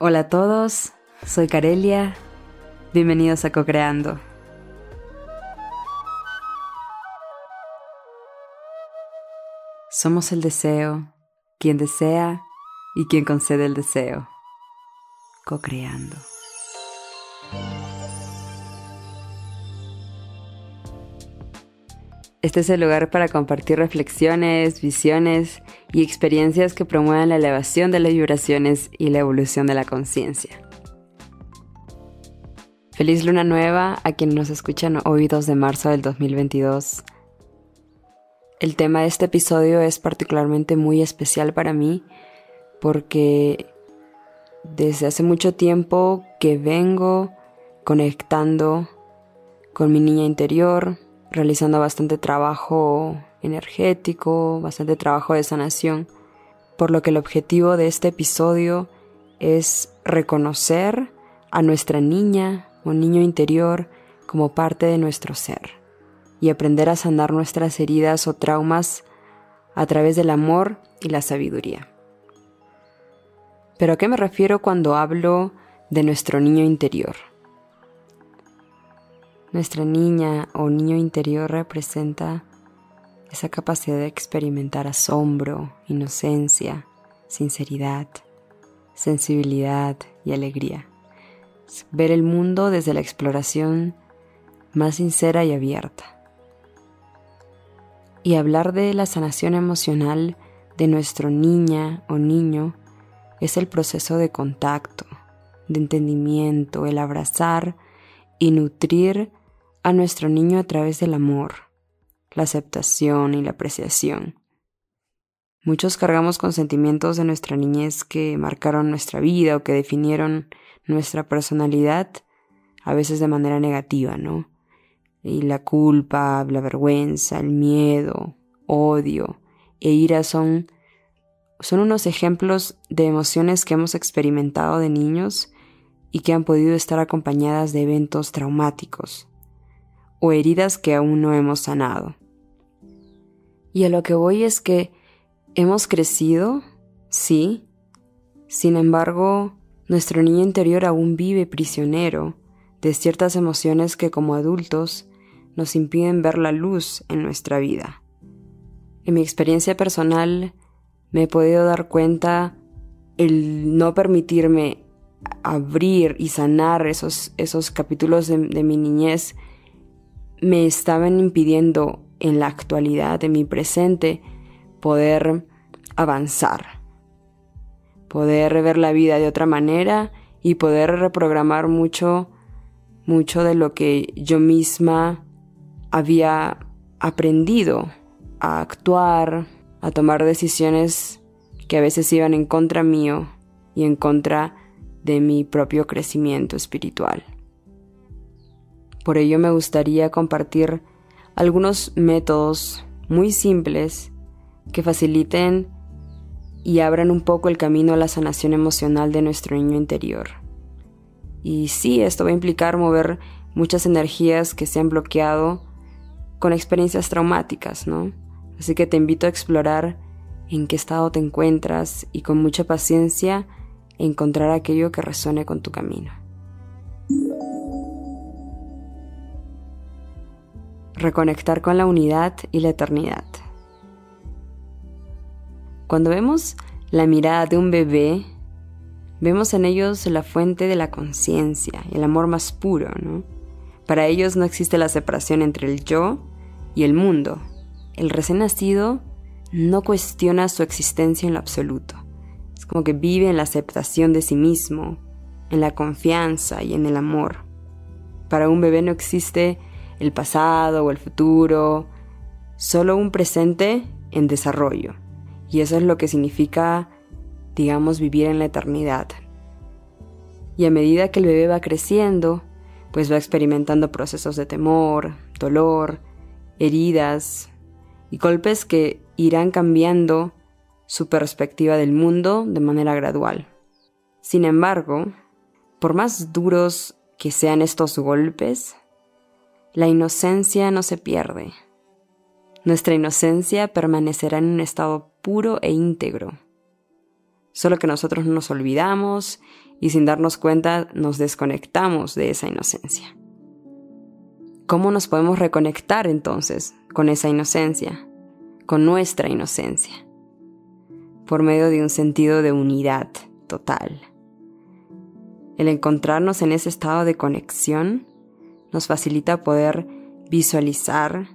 Hola a todos, soy Carelia. Bienvenidos a Cocreando. Somos el deseo, quien desea y quien concede el deseo. Cocreando. Este es el lugar para compartir reflexiones, visiones y experiencias que promuevan la elevación de las vibraciones y la evolución de la conciencia. Feliz luna nueva a quienes nos escuchan hoy 2 de marzo del 2022. El tema de este episodio es particularmente muy especial para mí porque desde hace mucho tiempo que vengo conectando con mi niña interior, realizando bastante trabajo energético, bastante trabajo de sanación, por lo que el objetivo de este episodio es reconocer a nuestra niña o niño interior como parte de nuestro ser y aprender a sanar nuestras heridas o traumas a través del amor y la sabiduría. Pero ¿a qué me refiero cuando hablo de nuestro niño interior? Nuestra niña o niño interior representa esa capacidad de experimentar asombro, inocencia, sinceridad, sensibilidad y alegría. ver el mundo desde la exploración más sincera y abierta. Y hablar de la sanación emocional de nuestro niña o niño es el proceso de contacto, de entendimiento, el abrazar y nutrir a nuestro niño a través del amor, la aceptación y la apreciación. Muchos cargamos con sentimientos de nuestra niñez que marcaron nuestra vida o que definieron nuestra personalidad, a veces de manera negativa, ¿no? Y la culpa, la vergüenza, el miedo, odio e ira son, son unos ejemplos de emociones que hemos experimentado de niños y que han podido estar acompañadas de eventos traumáticos, o heridas que aún no hemos sanado. Y a lo que voy es que hemos crecido, sí, sin embargo, nuestro niño interior aún vive prisionero de ciertas emociones que como adultos nos impiden ver la luz en nuestra vida. En mi experiencia personal me he podido dar cuenta el no permitirme abrir y sanar esos, esos capítulos de, de mi niñez me estaban impidiendo en la actualidad, en mi presente, poder avanzar, poder ver la vida de otra manera y poder reprogramar mucho, mucho de lo que yo misma había aprendido a actuar, a tomar decisiones que a veces iban en contra mío y en contra de mi propio crecimiento espiritual. Por ello me gustaría compartir algunos métodos muy simples que faciliten y abran un poco el camino a la sanación emocional de nuestro niño interior. Y sí, esto va a implicar mover muchas energías que se han bloqueado con experiencias traumáticas, ¿no? Así que te invito a explorar en qué estado te encuentras y con mucha paciencia encontrar aquello que resuene con tu camino. Reconectar con la unidad y la eternidad. Cuando vemos la mirada de un bebé, vemos en ellos la fuente de la conciencia y el amor más puro, ¿no? Para ellos no existe la separación entre el yo y el mundo. El recién nacido no cuestiona su existencia en lo absoluto. Es como que vive en la aceptación de sí mismo, en la confianza y en el amor. Para un bebé no existe el pasado o el futuro, solo un presente en desarrollo. Y eso es lo que significa, digamos, vivir en la eternidad. Y a medida que el bebé va creciendo, pues va experimentando procesos de temor, dolor, heridas y golpes que irán cambiando su perspectiva del mundo de manera gradual. Sin embargo, por más duros que sean estos golpes, la inocencia no se pierde. Nuestra inocencia permanecerá en un estado puro e íntegro. Solo que nosotros nos olvidamos y sin darnos cuenta nos desconectamos de esa inocencia. ¿Cómo nos podemos reconectar entonces con esa inocencia, con nuestra inocencia? Por medio de un sentido de unidad total. El encontrarnos en ese estado de conexión nos facilita poder visualizar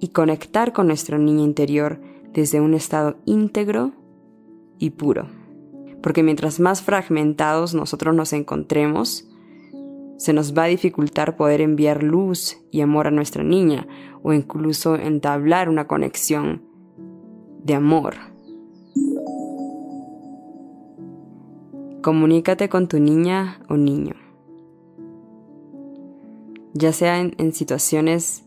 y conectar con nuestro niño interior desde un estado íntegro y puro. Porque mientras más fragmentados nosotros nos encontremos, se nos va a dificultar poder enviar luz y amor a nuestra niña o incluso entablar una conexión de amor. Comunícate con tu niña o niño. Ya sea en, en situaciones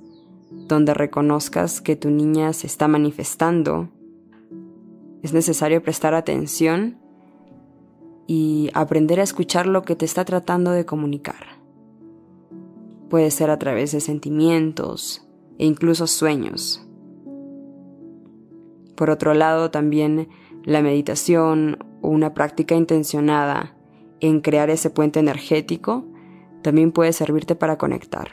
donde reconozcas que tu niña se está manifestando, es necesario prestar atención y aprender a escuchar lo que te está tratando de comunicar. Puede ser a través de sentimientos e incluso sueños. Por otro lado, también la meditación o una práctica intencionada en crear ese puente energético también puede servirte para conectar.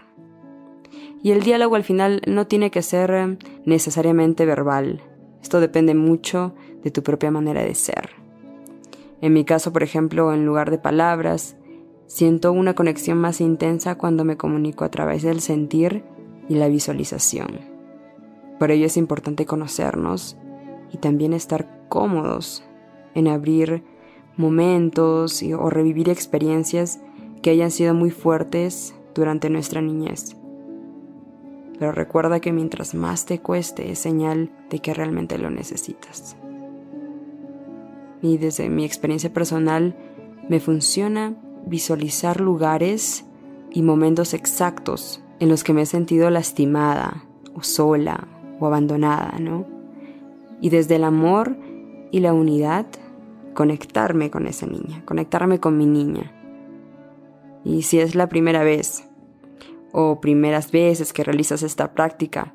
Y el diálogo al final no tiene que ser eh, necesariamente verbal. Esto depende mucho de tu propia manera de ser. En mi caso, por ejemplo, en lugar de palabras, siento una conexión más intensa cuando me comunico a través del sentir y la visualización. Por ello es importante conocernos y también estar cómodos en abrir momentos o revivir experiencias que hayan sido muy fuertes durante nuestra niñez pero recuerda que mientras más te cueste es señal de que realmente lo necesitas. Y desde mi experiencia personal me funciona visualizar lugares y momentos exactos en los que me he sentido lastimada o sola o abandonada, ¿no? Y desde el amor y la unidad, conectarme con esa niña, conectarme con mi niña. Y si es la primera vez o primeras veces que realizas esta práctica,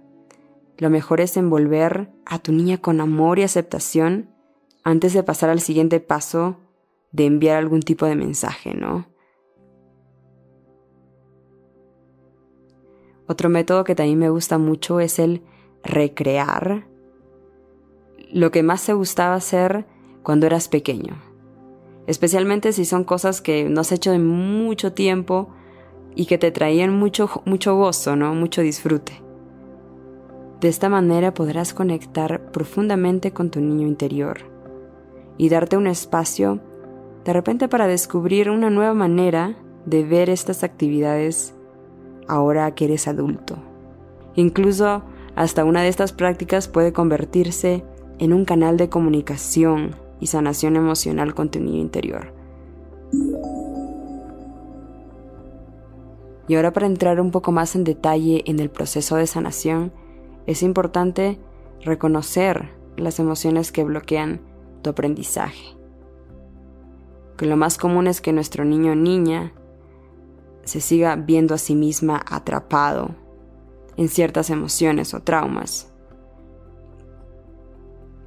lo mejor es envolver a tu niña con amor y aceptación antes de pasar al siguiente paso de enviar algún tipo de mensaje, ¿no? Otro método que también me gusta mucho es el recrear lo que más te gustaba hacer cuando eras pequeño. Especialmente si son cosas que no has hecho en mucho tiempo y que te traían mucho, mucho gozo, ¿no? Mucho disfrute. De esta manera podrás conectar profundamente con tu niño interior y darte un espacio de repente para descubrir una nueva manera de ver estas actividades ahora que eres adulto. Incluso hasta una de estas prácticas puede convertirse en un canal de comunicación y sanación emocional con tu niño interior. Y ahora para entrar un poco más en detalle en el proceso de sanación, es importante reconocer las emociones que bloquean tu aprendizaje. Que lo más común es que nuestro niño o niña se siga viendo a sí misma atrapado en ciertas emociones o traumas.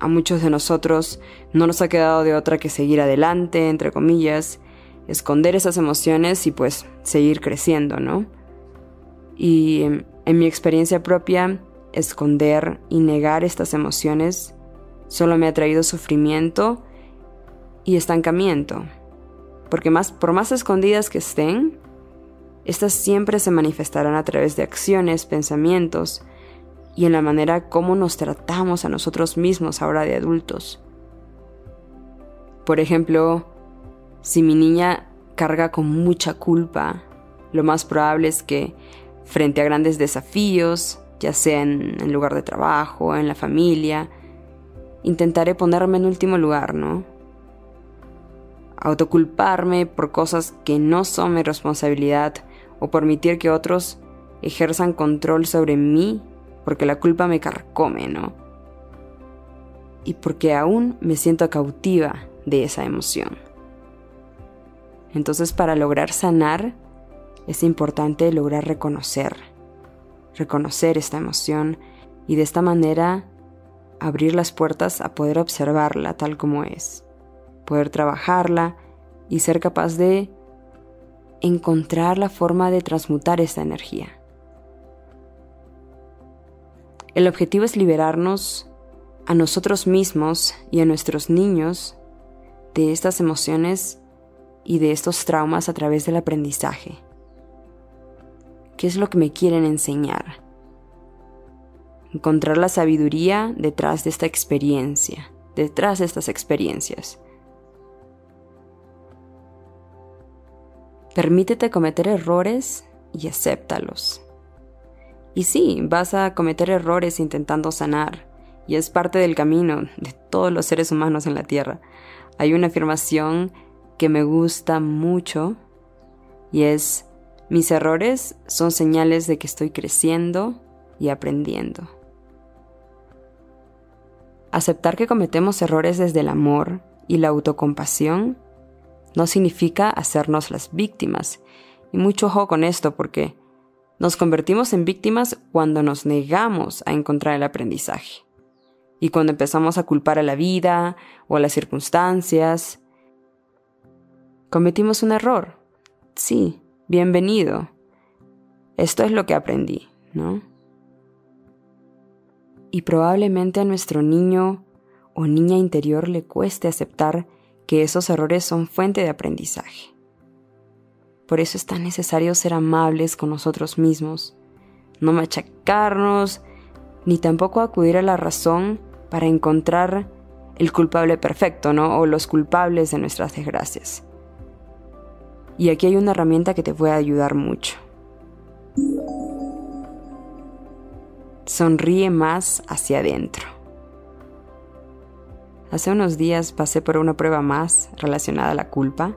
A muchos de nosotros no nos ha quedado de otra que seguir adelante, entre comillas, esconder esas emociones y pues seguir creciendo, ¿no? Y en, mi experiencia propia, esconder y negar estas emociones solo me ha traído sufrimiento y estancamiento. Porque más, por más escondidas que estén, estas siempre se manifestarán a través de acciones, pensamientos y en la manera como nos tratamos a nosotros mismos ahora de adultos. Por ejemplo, si mi niña carga con mucha culpa, lo más probable es que frente a grandes desafíos, ya sea en el lugar de trabajo, en la familia, intentaré ponerme en último lugar, ¿no? Autoculparme por cosas que no son mi responsabilidad o permitir que otros ejerzan control sobre mí porque la culpa me carcome, ¿no? Y porque aún me siento cautiva de esa emoción. Entonces para lograr sanar es importante lograr reconocer, reconocer esta emoción y de esta manera abrir las puertas a poder observarla tal como es, poder trabajarla y ser capaz de encontrar la forma de transmutar esta energía. El objetivo es liberarnos a nosotros mismos y a nuestros niños de estas emociones y de estos traumas a través del aprendizaje. ¿Qué es lo que me quieren enseñar? Encontrar la sabiduría detrás de esta experiencia, detrás de estas experiencias. Permítete cometer errores y acéptalos. Y sí, vas a cometer errores intentando sanar, y es parte del camino de todos los seres humanos en la Tierra. Hay una afirmación que me gusta mucho y es, mis errores son señales de que estoy creciendo y aprendiendo. Aceptar que cometemos errores desde el amor y la autocompasión no significa hacernos las víctimas. Y mucho ojo con esto porque nos convertimos en víctimas cuando nos negamos a encontrar el aprendizaje. Y cuando empezamos a culpar a la vida o a las circunstancias. Cometimos un error. Sí, bienvenido. Esto es lo que aprendí, ¿no? Y probablemente a nuestro niño o niña interior le cueste aceptar que esos errores son fuente de aprendizaje. Por eso es tan necesario ser amables con nosotros mismos, no machacarnos, ni tampoco acudir a la razón para encontrar el culpable perfecto, ¿no? O los culpables de nuestras desgracias. Y aquí hay una herramienta que te puede ayudar mucho. Sonríe más hacia adentro. Hace unos días pasé por una prueba más relacionada a la culpa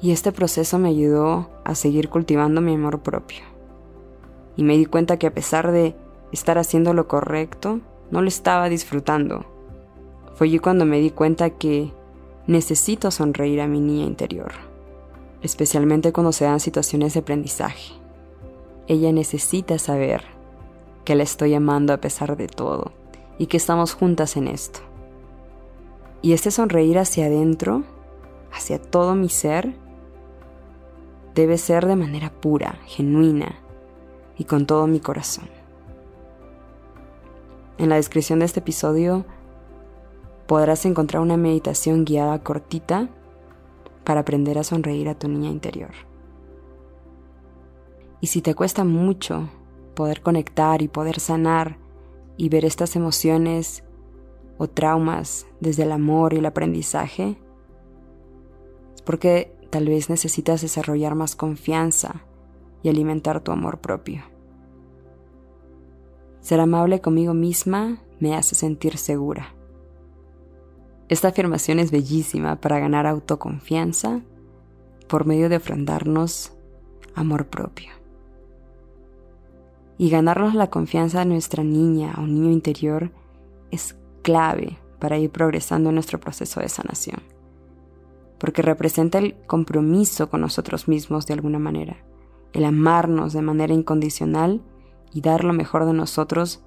y este proceso me ayudó a seguir cultivando mi amor propio. Y me di cuenta que a pesar de estar haciendo lo correcto, no lo estaba disfrutando. Fue allí cuando me di cuenta que necesito sonreír a mi niña interior, especialmente cuando se dan situaciones de aprendizaje. Ella necesita saber que la estoy amando a pesar de todo y que estamos juntas en esto. Y este sonreír hacia adentro, hacia todo mi ser, debe ser de manera pura, genuina y con todo mi corazón. En la descripción de este episodio podrás encontrar una meditación guiada cortita para aprender a sonreír a tu niña interior. Y si te cuesta mucho poder conectar y poder sanar y ver estas emociones o traumas desde el amor y el aprendizaje, es porque tal vez necesitas desarrollar más confianza y alimentar tu amor propio. Ser amable conmigo misma me hace sentir segura. Esta afirmación es bellísima para ganar autoconfianza por medio de ofrendarnos amor propio y ganarnos la confianza de nuestra niña o niño interior es clave para ir progresando en nuestro proceso de sanación, porque representa el compromiso con nosotros mismos de alguna manera, el amarnos de manera incondicional y dar lo mejor de nosotros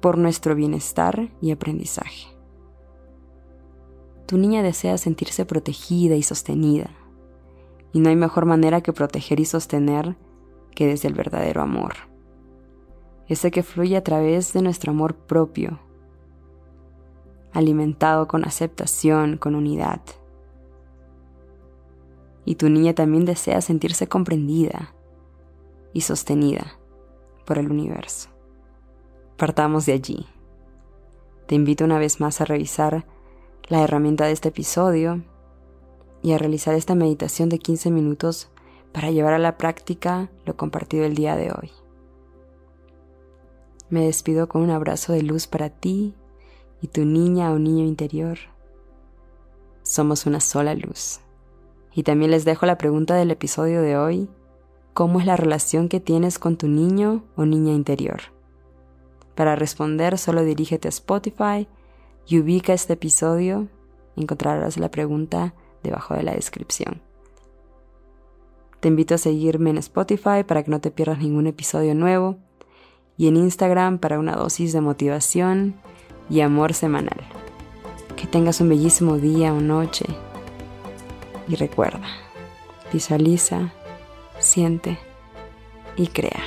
por nuestro bienestar y aprendizaje. Tu niña desea sentirse protegida y sostenida, y no hay mejor manera que proteger y sostener que desde el verdadero amor ese que fluye a través de nuestro amor propio, alimentado con aceptación, con unidad. Y tu niña también desea sentirse comprendida y sostenida por el universo. Partamos de allí. Te invito una vez más a revisar la herramienta de este episodio y a realizar esta meditación de 15 minutos para llevar a la práctica lo compartido el día de hoy. Me despido con un abrazo de luz para ti y tu niña o niño interior. Somos una sola luz. Y también les dejo la pregunta del episodio de hoy. ¿Cómo es la relación que tienes con tu niño o niña interior? Para responder solo dirígete a Spotify y ubica este episodio. Encontrarás la pregunta debajo de la descripción. Te invito a seguirme en Spotify para que no te pierdas ningún episodio nuevo y en Instagram para una dosis de motivación y amor semanal. Que tengas un bellísimo día o noche Y recuerda, visualiza, siente y crea.